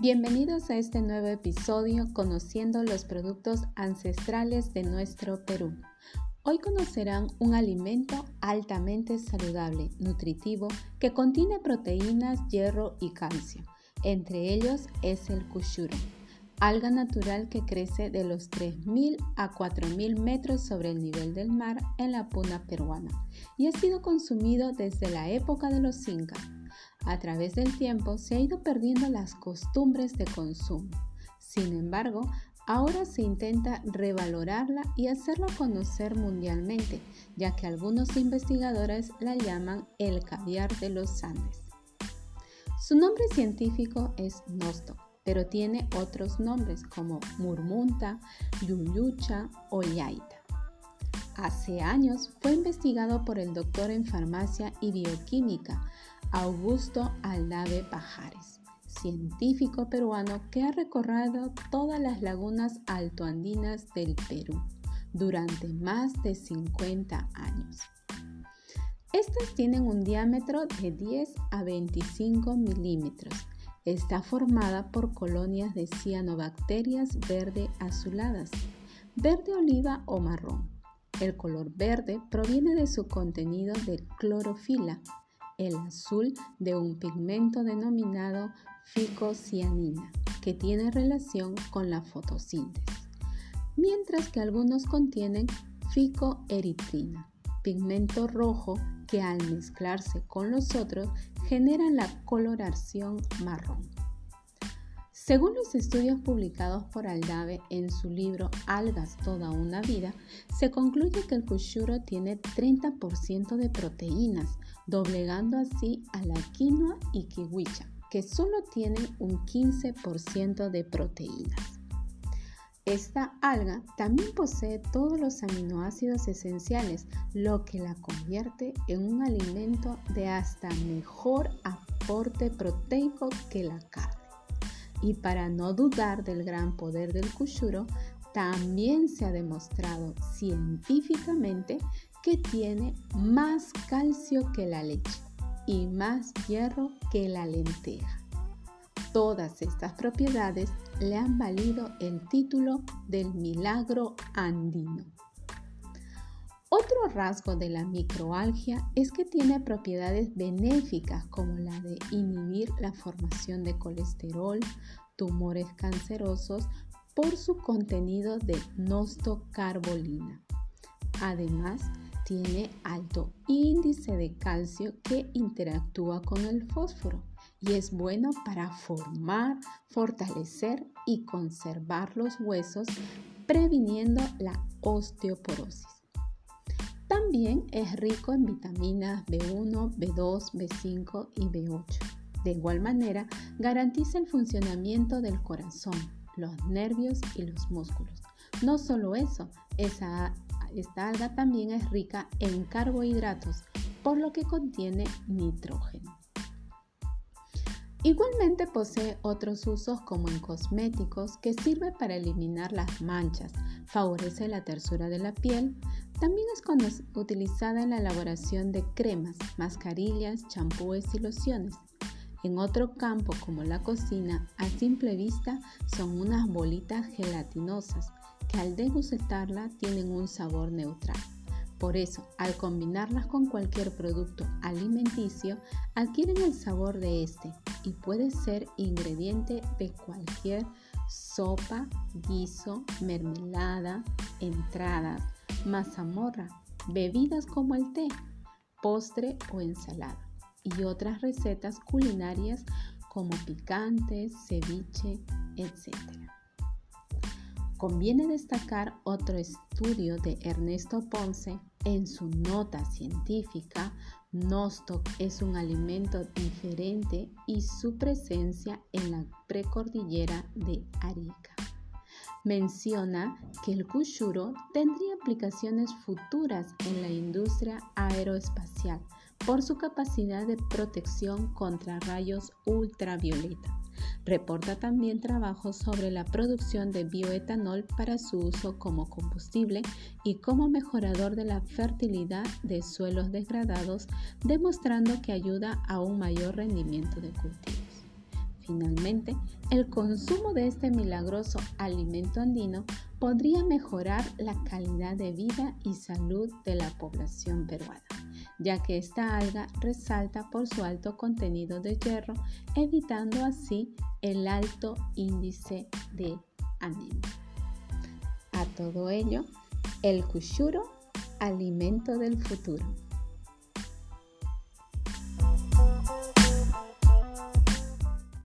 Bienvenidos a este nuevo episodio conociendo los productos ancestrales de nuestro Perú. Hoy conocerán un alimento altamente saludable, nutritivo, que contiene proteínas, hierro y calcio. Entre ellos es el cushuro, alga natural que crece de los 3.000 a 4.000 metros sobre el nivel del mar en la puna peruana y ha sido consumido desde la época de los incas a través del tiempo se ha ido perdiendo las costumbres de consumo. Sin embargo, ahora se intenta revalorarla y hacerla conocer mundialmente, ya que algunos investigadores la llaman el caviar de los Andes. Su nombre científico es nosto, pero tiene otros nombres como murmunta, yuyucha o yaita. Hace años fue investigado por el doctor en farmacia y bioquímica Augusto Aldave Pajares, científico peruano que ha recorrido todas las lagunas altoandinas del Perú durante más de 50 años. Estas tienen un diámetro de 10 a 25 milímetros. Está formada por colonias de cianobacterias verde azuladas, verde oliva o marrón. El color verde proviene de su contenido de clorofila, el azul de un pigmento denominado ficocianina, que tiene relación con la fotosíntesis, mientras que algunos contienen ficoeritrina, pigmento rojo que al mezclarse con los otros generan la coloración marrón. Según los estudios publicados por Aldave en su libro Algas toda una vida, se concluye que el kushuro tiene 30% de proteínas, doblegando así a la quinoa y kiwicha, que solo tienen un 15% de proteínas. Esta alga también posee todos los aminoácidos esenciales, lo que la convierte en un alimento de hasta mejor aporte proteico que la carne. Y para no dudar del gran poder del kushuro, también se ha demostrado científicamente que tiene más calcio que la leche y más hierro que la lenteja. Todas estas propiedades le han valido el título del milagro andino. Rasgo de la microalgia es que tiene propiedades benéficas como la de inhibir la formación de colesterol, tumores cancerosos por su contenido de nostocarbolina. Además, tiene alto índice de calcio que interactúa con el fósforo y es bueno para formar, fortalecer y conservar los huesos, previniendo la osteoporosis. También es rico en vitaminas B1, B2, B5 y B8. De igual manera, garantiza el funcionamiento del corazón, los nervios y los músculos. No solo eso, esta alga también es rica en carbohidratos, por lo que contiene nitrógeno. Igualmente posee otros usos como en cosméticos que sirve para eliminar las manchas, favorece la tersura de la piel, también es utilizada en la elaboración de cremas, mascarillas, champúes y lociones. En otro campo como la cocina, a simple vista son unas bolitas gelatinosas que al degustarla tienen un sabor neutral. Por eso, al combinarlas con cualquier producto alimenticio, adquieren el sabor de este y puede ser ingrediente de cualquier sopa, guiso, mermelada, entradas, mazamorra, bebidas como el té, postre o ensalada y otras recetas culinarias como picantes, ceviche, etc. Conviene destacar otro estudio de Ernesto Ponce en su nota científica, Nostoc es un alimento diferente y su presencia en la precordillera de Arica. Menciona que el kushuro tendría aplicaciones futuras en la industria aeroespacial por su capacidad de protección contra rayos ultravioleta Reporta también trabajos sobre la producción de bioetanol para su uso como combustible y como mejorador de la fertilidad de suelos degradados, demostrando que ayuda a un mayor rendimiento de cultivos. Finalmente, el consumo de este milagroso alimento andino podría mejorar la calidad de vida y salud de la población peruana, ya que esta alga resalta por su alto contenido de hierro, evitando así el alto índice de anemia. A todo ello, el cushuro, alimento del futuro.